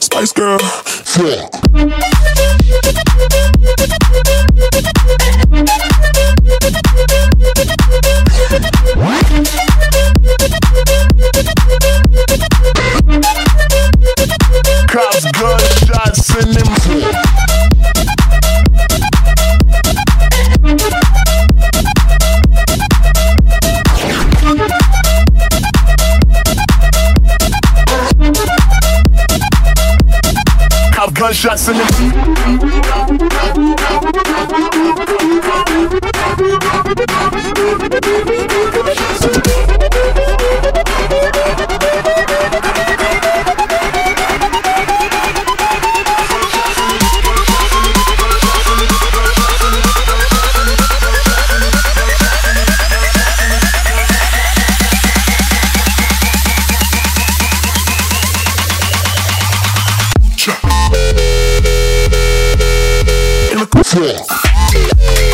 Spice Girl. Yeah. Gunshots in the Sloth.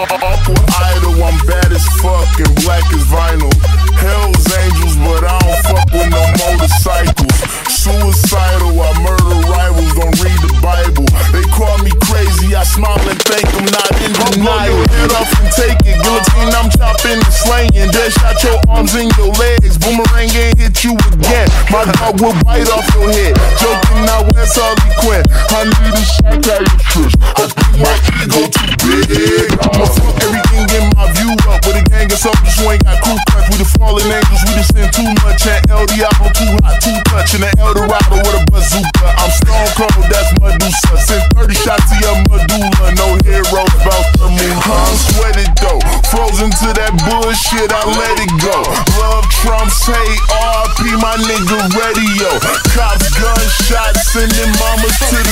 Oh, oh, oh. Will bite off your head. Joking now, where's Harley Quinn? I need a psychiatrist. I think my ego too big. I'ma fuck everything in my view up with a gang of soldiers who ain't got crew cuts. We the fallen angels, we just send too much. And El Diablo too hot, too touch. And the Eldorado with a bazooka. I'm stone cold, that's Medusa. Send 30 shots to your medulla. No heroes about bullshit, I let it go. Love Trump's hate, RP my nigga radio. Cops, gunshots, sending mamas to the